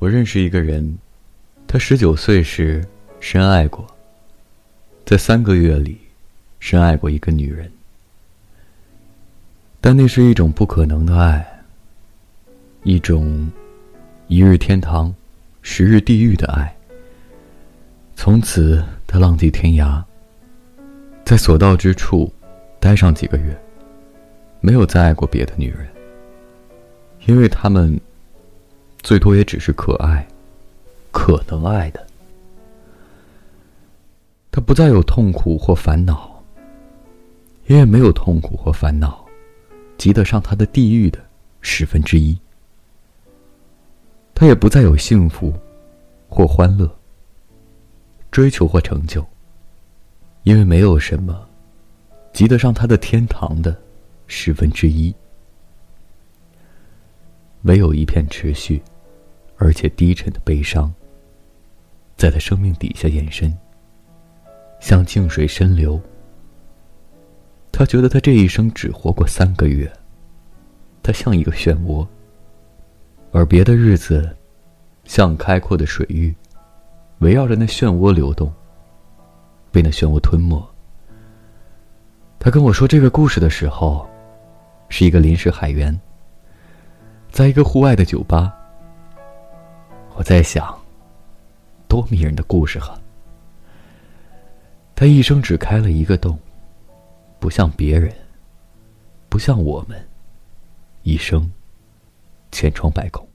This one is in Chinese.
我认识一个人，他十九岁时深爱过，在三个月里，深爱过一个女人，但那是一种不可能的爱，一种一日天堂，十日地狱的爱。从此，他浪迹天涯，在所到之处待上几个月，没有再爱过别的女人。因为他们最多也只是可爱，可能爱的。他不再有痛苦或烦恼，因为没有痛苦或烦恼，及得上他的地狱的十分之一。他也不再有幸福或欢乐，追求或成就，因为没有什么。及得上他的天堂的十分之一。唯有一片持续，而且低沉的悲伤，在他生命底下延伸，像静水深流。他觉得他这一生只活过三个月，他像一个漩涡，而别的日子，像开阔的水域，围绕着那漩涡流动，被那漩涡吞没。他跟我说这个故事的时候，是一个临时海员。在一个户外的酒吧，我在想，多迷人的故事啊！他一生只开了一个洞，不像别人，不像我们，一生千疮百孔。